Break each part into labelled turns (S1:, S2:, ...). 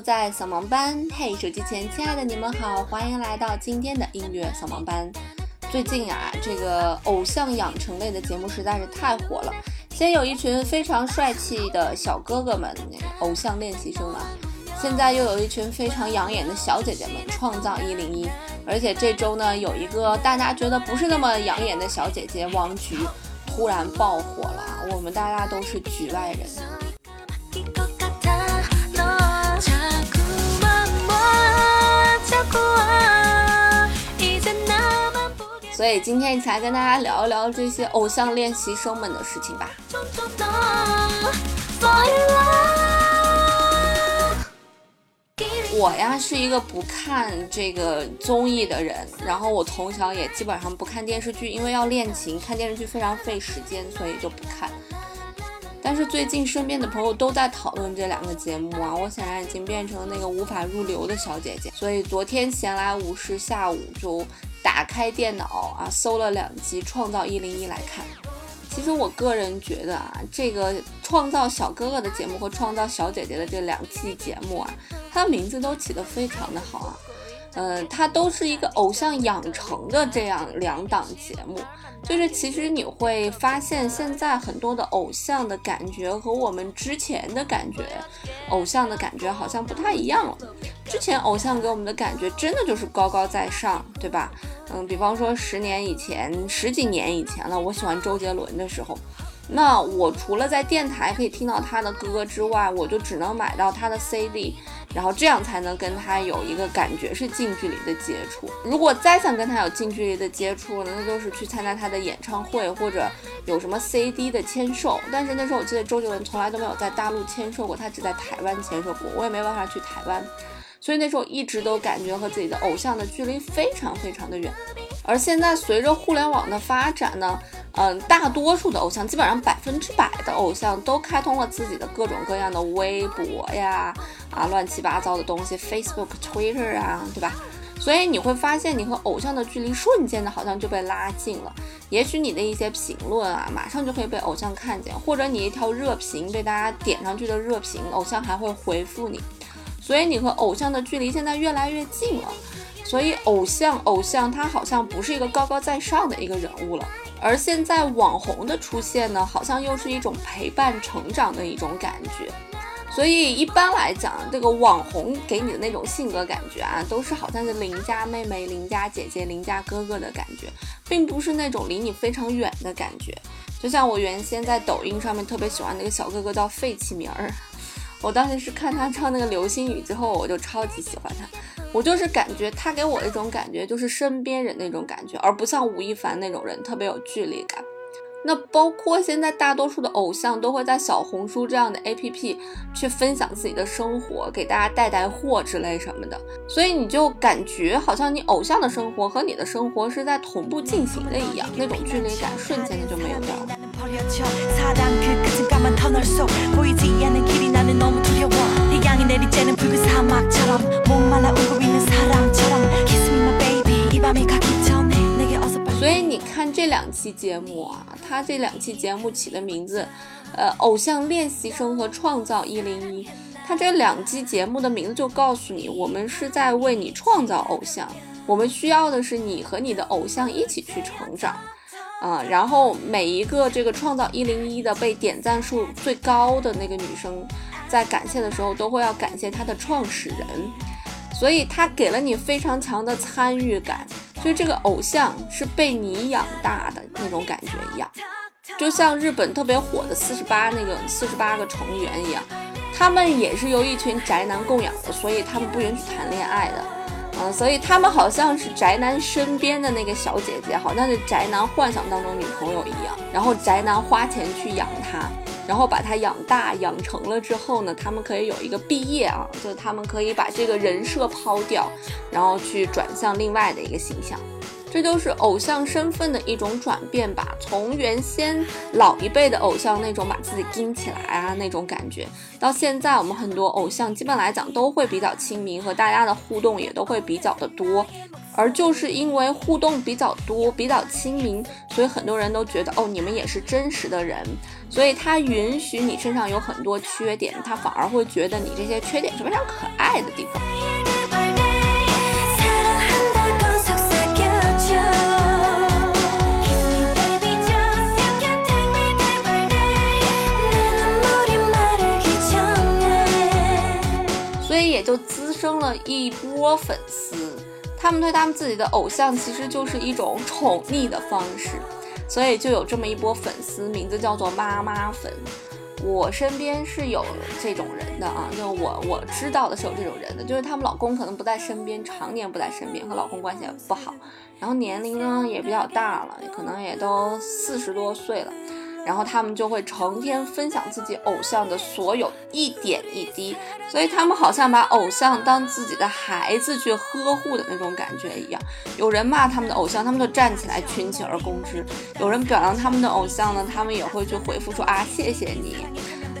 S1: 在扫盲班。嘿，手机前亲爱的你们好，欢迎来到今天的音乐扫盲班。最近啊，这个偶像养成类的节目实在是太火了。先有一群非常帅气的小哥哥们，偶像练习生啊。现在又有一群非常养眼的小姐姐们，创造一零一。而且这周呢，有一个大家觉得不是那么养眼的小姐姐王菊，突然爆火了。我们大家都是局外人。所以今天一起来跟大家聊一聊这些偶像练习生们的事情吧。我呀是一个不看这个综艺的人，然后我从小也基本上不看电视剧，因为要练琴，看电视剧非常费时间，所以就不看。但是最近身边的朋友都在讨论这两个节目啊，我显然已经变成了那个无法入流的小姐姐，所以昨天闲来无事，下午就。打开电脑啊，搜了两集《创造一零一》来看。其实我个人觉得啊，这个创造小哥哥的节目和创造小姐姐的这两期节目啊，它的名字都起得非常的好啊。嗯，它都是一个偶像养成的这样两档节目。就是其实你会发现，现在很多的偶像的感觉和我们之前的感觉，偶像的感觉好像不太一样了。之前偶像给我们的感觉真的就是高高在上，对吧？嗯，比方说十年以前、十几年以前了，我喜欢周杰伦的时候，那我除了在电台可以听到他的歌之外，我就只能买到他的 CD，然后这样才能跟他有一个感觉是近距离的接触。如果再想跟他有近距离的接触，那就是去参加他的演唱会或者有什么 CD 的签售。但是那时候我记得周杰伦从来都没有在大陆签售过，他只在台湾签售过，我也没办法去台湾。所以那时候一直都感觉和自己的偶像的距离非常非常的远，而现在随着互联网的发展呢，嗯，大多数的偶像，基本上百分之百的偶像都开通了自己的各种各样的微博呀，啊，乱七八糟的东西，Facebook、Twitter 啊，对吧？所以你会发现，你和偶像的距离瞬间的好像就被拉近了。也许你的一些评论啊，马上就可以被偶像看见，或者你一条热评被大家点上去的热评，偶像还会回复你。所以你和偶像的距离现在越来越近了，所以偶像偶像他好像不是一个高高在上的一个人物了，而现在网红的出现呢，好像又是一种陪伴成长的一种感觉。所以一般来讲，这个网红给你的那种性格感觉啊，都是好像是邻家妹妹、邻家姐姐、邻家哥哥的感觉，并不是那种离你非常远的感觉。就像我原先在抖音上面特别喜欢那个小哥哥叫费启名儿。我当时是看他唱那个《流星雨》之后，我就超级喜欢他。我就是感觉他给我一种感觉，就是身边人那种感觉，而不像吴亦凡那种人特别有距离感。那包括现在大多数的偶像都会在小红书这样的 APP 去分享自己的生活，给大家带带货之类什么的，所以你就感觉好像你偶像的生活和你的生活是在同步进行的一样，那种距离感瞬间的就没有掉了。所以你看这两期节目啊，他这两期节目起的名字，呃，偶像练习生和创造一零一，他这两期节目的名字就告诉你，我们是在为你创造偶像，我们需要的是你和你的偶像一起去成长，啊，然后每一个这个创造一零一的被点赞数最高的那个女生，在感谢的时候都会要感谢她的创始人，所以他给了你非常强的参与感。所以这个偶像是被你养大的那种感觉一样，就像日本特别火的四十八那个四十八个成员一样，他们也是由一群宅男供养的，所以他们不允许谈恋爱的，嗯，所以他们好像是宅男身边的那个小姐姐，好像是宅男幻想当中女朋友一样，然后宅男花钱去养她。然后把她养大养成了之后呢，他们可以有一个毕业啊，就是他们可以把这个人设抛掉，然后去转向另外的一个形象。这就是偶像身份的一种转变吧。从原先老一辈的偶像那种把自己盯起来啊那种感觉，到现在我们很多偶像基本来讲都会比较亲民，和大家的互动也都会比较的多。而就是因为互动比较多、比较亲民，所以很多人都觉得哦，你们也是真实的人。所以他允许你身上有很多缺点，他反而会觉得你这些缺点是非常可爱的地方。所以也就滋生了一波粉丝。他们对他们自己的偶像其实就是一种宠溺的方式，所以就有这么一波粉丝，名字叫做妈妈粉。我身边是有这种人的啊，就我我知道的是有这种人的，就是他们老公可能不在身边，常年不在身边，和老公关系也不好，然后年龄呢也比较大了，可能也都四十多岁了。然后他们就会成天分享自己偶像的所有一点一滴，所以他们好像把偶像当自己的孩子去呵护的那种感觉一样。有人骂他们的偶像，他们就站起来群起而攻之；有人表扬他们的偶像呢，他们也会去回复说啊，谢谢你。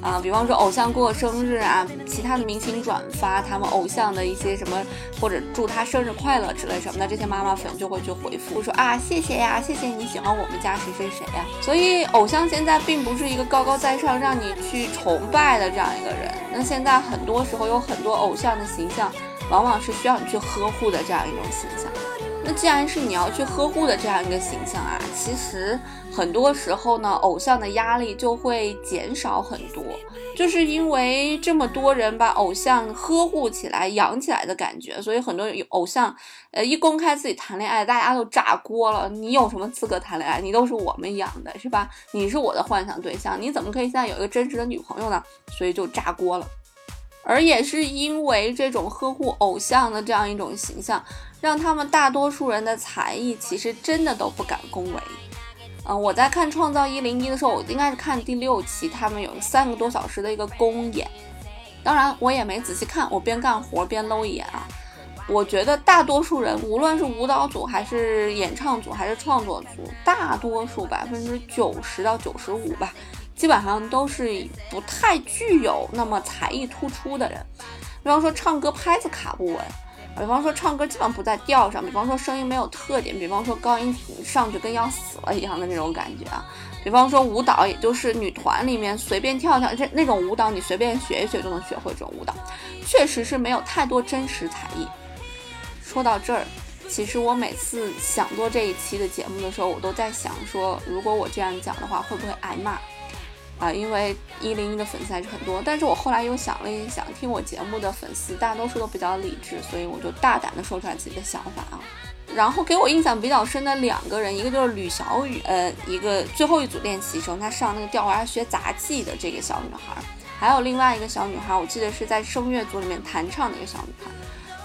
S1: 啊，比方说偶像过生日啊，其他的明星转发他们偶像的一些什么，或者祝他生日快乐之类什么的，这些妈妈粉就会去回复说啊，谢谢呀，谢谢你喜欢我们家谁谁谁呀。所以偶像现在并不是一个高高在上让你去崇拜的这样一个人，那现在很多时候有很多偶像的形象，往往是需要你去呵护的这样一种形象。那既然是你要去呵护的这样一个形象啊，其实很多时候呢，偶像的压力就会减少很多，就是因为这么多人把偶像呵护起来、养起来的感觉，所以很多偶像，呃，一公开自己谈恋爱，大家都炸锅了。你有什么资格谈恋爱？你都是我们养的，是吧？你是我的幻想对象，你怎么可以现在有一个真实的女朋友呢？所以就炸锅了。而也是因为这种呵护偶像的这样一种形象，让他们大多数人的才艺其实真的都不敢恭维。嗯，我在看《创造一零一》的时候，我应该是看第六期，他们有三个多小时的一个公演。当然，我也没仔细看，我边干活边搂一眼啊。我觉得大多数人，无论是舞蹈组还是演唱组还是创作组，大多数百分之九十到九十五吧。基本上都是不太具有那么才艺突出的人，比方说唱歌拍子卡不稳，比方说唱歌基本不在调上，比方说声音没有特点，比方说高音上去跟要死了一样的那种感觉啊，比方说舞蹈，也就是女团里面随便跳跳这那种舞蹈，你随便学一学就能学会这种舞蹈，确实是没有太多真实才艺。说到这儿，其实我每次想做这一期的节目的时候，我都在想说，如果我这样讲的话，会不会挨骂？啊，因为一零一的粉丝还是很多，但是我后来又想了一想，听我节目的粉丝大多数都比较理智，所以我就大胆的说出来自己的想法啊。然后给我印象比较深的两个人，一个就是吕小雨，呃，一个最后一组练习生，她上那个吊娃学杂技的这个小女孩，还有另外一个小女孩，我记得是在声乐组里面弹唱的一个小女孩。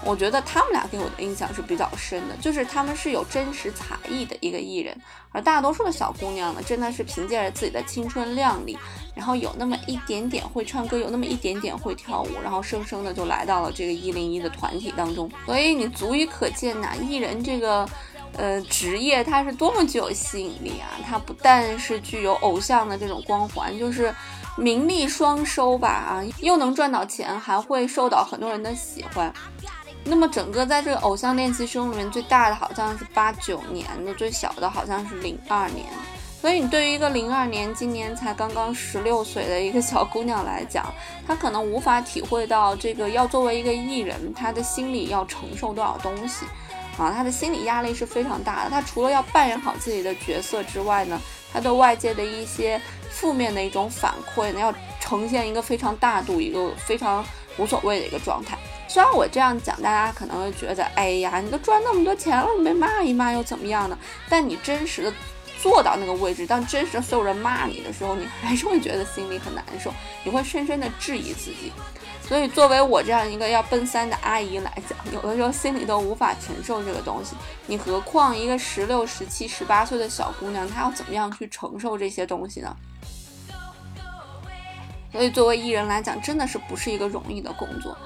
S1: 我觉得他们俩给我的印象是比较深的，就是他们是有真实才艺的一个艺人，而大多数的小姑娘呢，真的是凭借着自己的青春靓丽，然后有那么一点点会唱歌，有那么一点点会跳舞，然后生生的就来到了这个一零一的团体当中。所以你足以可见呐，艺人这个呃职业它是多么具有吸引力啊！它不但是具有偶像的这种光环，就是名利双收吧啊，又能赚到钱，还会受到很多人的喜欢。那么整个在这个偶像练习生里面，最大的好像是八九年的，最小的好像是零二年。所以你对于一个零二年，今年才刚刚十六岁的一个小姑娘来讲，她可能无法体会到这个要作为一个艺人，她的心里要承受多少东西啊，她的心理压力是非常大的。她除了要扮演好自己的角色之外呢，她对外界的一些负面的一种反馈呢，要呈现一个非常大度、一个非常无所谓的一个状态。虽然我这样讲，大家可能会觉得，哎呀，你都赚那么多钱了，你被骂一骂又怎么样呢？但你真实的坐到那个位置，当真实的所有人骂你的时候，你还是会觉得心里很难受，你会深深的质疑自己。所以，作为我这样一个要奔三的阿姨来讲，有的时候心里都无法承受这个东西，你何况一个十六、十七、十八岁的小姑娘，她要怎么样去承受这些东西呢？所以，作为艺人来讲，真的是不是一个容易的工作。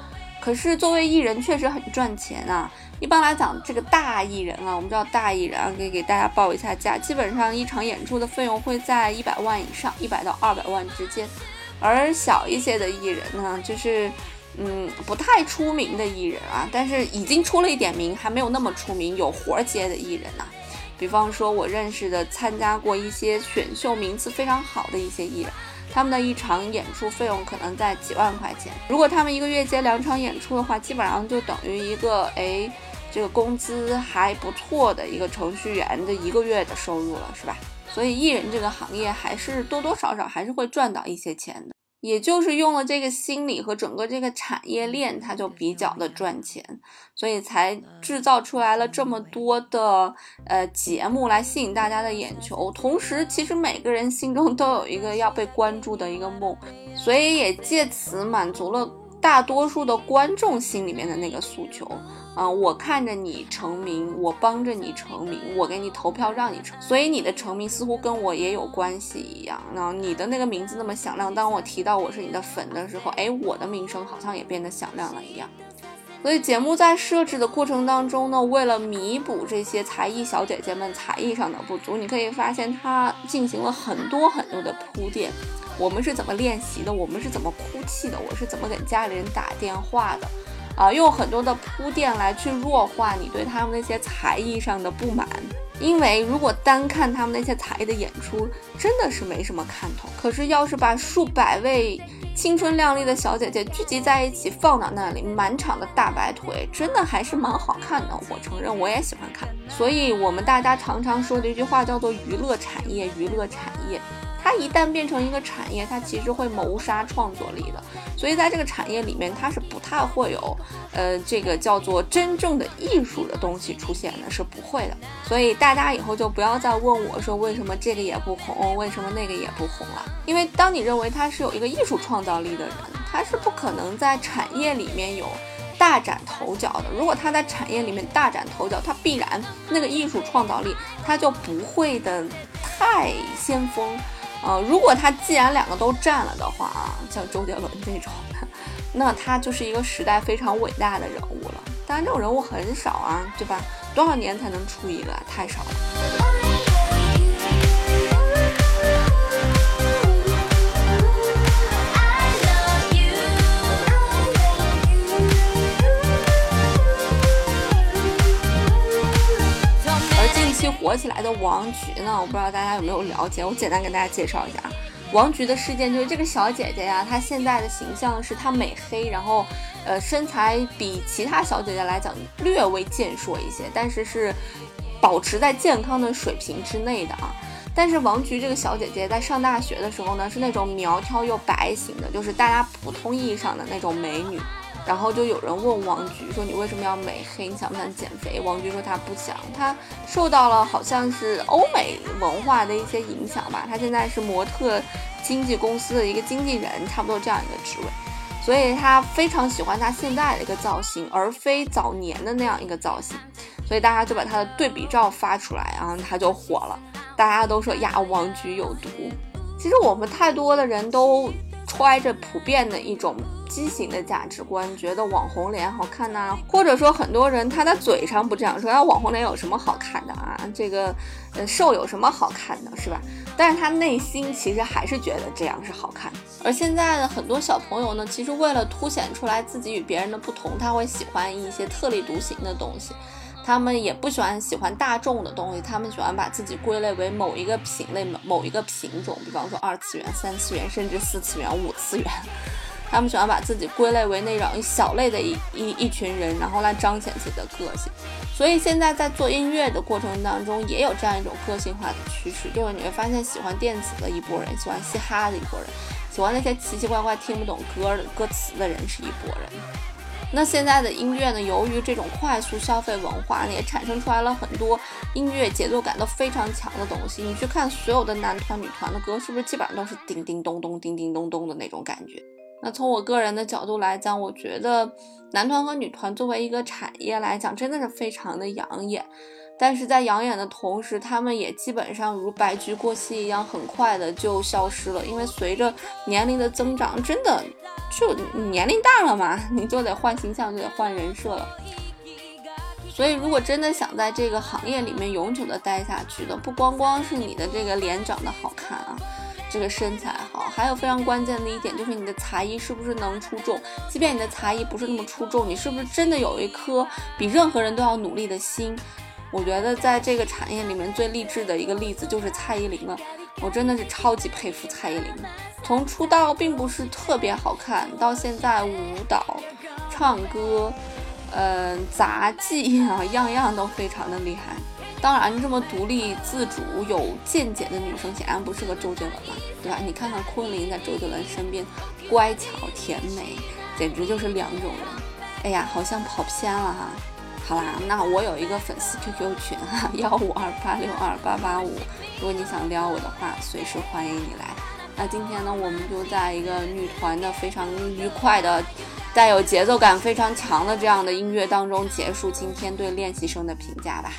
S1: 可是作为艺人确实很赚钱啊。一般来讲，这个大艺人啊，我们知道大艺人啊，可以给大家报一下价，基本上一场演出的费用会在一百万以上，一百到二百万之间。而小一些的艺人呢，就是嗯不太出名的艺人啊，但是已经出了一点名，还没有那么出名，有活接的艺人呐。比方说，我认识的参加过一些选秀名次非常好的一些艺人，他们的一场演出费用可能在几万块钱。如果他们一个月接两场演出的话，基本上就等于一个哎，这个工资还不错的一个程序员的一个月的收入了，是吧？所以艺人这个行业还是多多少少还是会赚到一些钱的。也就是用了这个心理和整个这个产业链，它就比较的赚钱，所以才制造出来了这么多的呃节目来吸引大家的眼球。同时，其实每个人心中都有一个要被关注的一个梦，所以也借此满足了大多数的观众心里面的那个诉求。啊，我看着你成名，我帮着你成名，我给你投票让你成，所以你的成名似乎跟我也有关系一样。那你的那个名字那么响亮，当我提到我是你的粉的时候，哎，我的名声好像也变得响亮了一样。所以节目在设置的过程当中呢，为了弥补这些才艺小姐姐们才艺上的不足，你可以发现它进行了很多很多的铺垫。我们是怎么练习的？我们是怎么哭泣的？我是怎么给家里人打电话的？啊，用很多的铺垫来去弱化你对他们那些才艺上的不满，因为如果单看他们那些才艺的演出，真的是没什么看头。可是要是把数百位青春靓丽的小姐姐聚集在一起放到那里，满场的大白腿，真的还是蛮好看的。我承认，我也喜欢看。所以，我们大家常常说的一句话叫做“娱乐产业”，娱乐产业。它一旦变成一个产业，它其实会谋杀创作力的。所以在这个产业里面，它是不太会有，呃，这个叫做真正的艺术的东西出现的，是不会的。所以大家以后就不要再问我说为什么这个也不红，为什么那个也不红了。因为当你认为他是有一个艺术创造力的人，他是不可能在产业里面有大展头角的。如果他在产业里面大展头角，他必然那个艺术创造力他就不会的太先锋。呃，如果他既然两个都占了的话啊，像周杰伦这种，那他就是一个时代非常伟大的人物了。当然，这种人物很少啊，对吧？多少年才能出一个？太少了。火起来的王菊呢？我不知道大家有没有了解，我简单跟大家介绍一下啊。王菊的事件就是这个小姐姐呀，她现在的形象是她美黑，然后呃身材比其他小姐姐来讲略微健硕一些，但是是保持在健康的水平之内的啊。但是王菊这个小姐姐在上大学的时候呢，是那种苗条又白型的，就是大家普通意义上的那种美女。然后就有人问王菊说：“你为什么要美黑？你想不想减肥？”王菊说：“她不想，她受到了好像是欧美文化的一些影响吧。她现在是模特经纪公司的一个经纪人，差不多这样一个职位，所以她非常喜欢她现在的一个造型，而非早年的那样一个造型。所以大家就把她的对比照发出来，然后她就火了。大家都说呀，王菊有毒。其实我们太多的人都。”揣着普遍的一种畸形的价值观，觉得网红脸好看呐，或者说很多人他在嘴上不这样说，啊网红脸有什么好看的啊？这个呃瘦有什么好看的，是吧？但是他内心其实还是觉得这样是好看。而现在的很多小朋友呢，其实为了凸显出来自己与别人的不同，他会喜欢一些特立独行的东西。他们也不喜欢喜欢大众的东西，他们喜欢把自己归类为某一个品类、某一个品种，比方说二次元、三次元，甚至四次元、五次元。他们喜欢把自己归类为那种小类的一一一群人，然后来彰显自己的个性。所以现在在做音乐的过程当中，也有这样一种个性化的趋势，就是你会发现，喜欢电子的一波人，喜欢嘻哈的一波人，喜欢那些奇奇怪怪听不懂歌的歌词的人是一波人。那现在的音乐呢？由于这种快速消费文化呢，也产生出来了很多音乐节奏感都非常强的东西。你去看所有的男团、女团的歌，是不是基本上都是叮叮咚咚、叮叮咚咚的那种感觉？那从我个人的角度来讲，我觉得男团和女团作为一个产业来讲，真的是非常的养眼。但是在养眼的同时，他们也基本上如白驹过隙一样，很快的就消失了。因为随着年龄的增长，真的就年龄大了嘛，你就得换形象，就得换人设了。所以，如果真的想在这个行业里面永久的待下去的，不光光是你的这个脸长得好看啊，这个身材好，还有非常关键的一点就是你的才艺是不是能出众。即便你的才艺不是那么出众，你是不是真的有一颗比任何人都要努力的心？我觉得在这个产业里面最励志的一个例子就是蔡依林了，我真的是超级佩服蔡依林。从出道并不是特别好看，到现在舞蹈、唱歌，嗯，杂技啊，样样都非常的厉害。当然，这么独立自主、有见解的女生显然不是个周杰伦嘛，对吧？你看看昆凌在周杰伦身边，乖巧甜美，简直就是两种人。哎呀，好像跑偏了哈。好啦，那我有一个粉丝 QQ 群哈，幺五二八六二八八五，如果你想撩我的话，随时欢迎你来。那今天呢，我们就在一个女团的非常愉快的、在有节奏感非常强的这样的音乐当中结束今天对练习生的评价吧。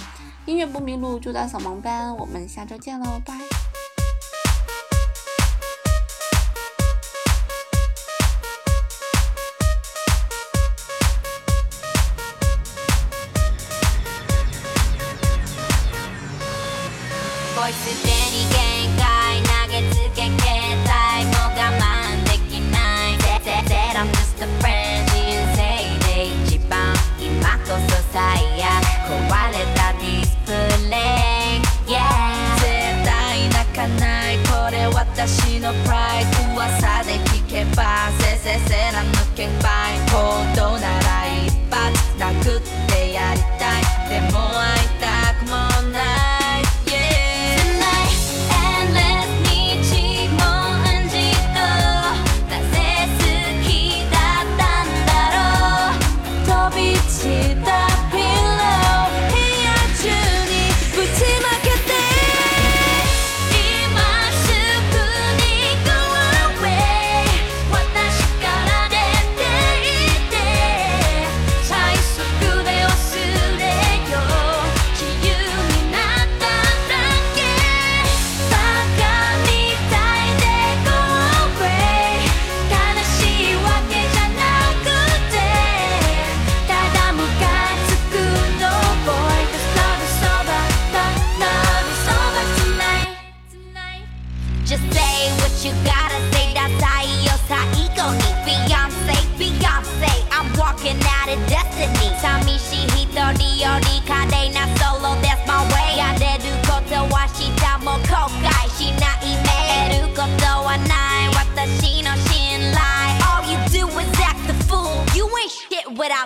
S1: 音乐不迷路，就在扫盲班，我们下周见喽，拜。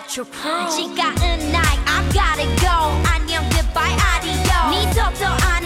S1: out your phone 지가 I gotta go. 안녕 goodbye adios. 덕도 안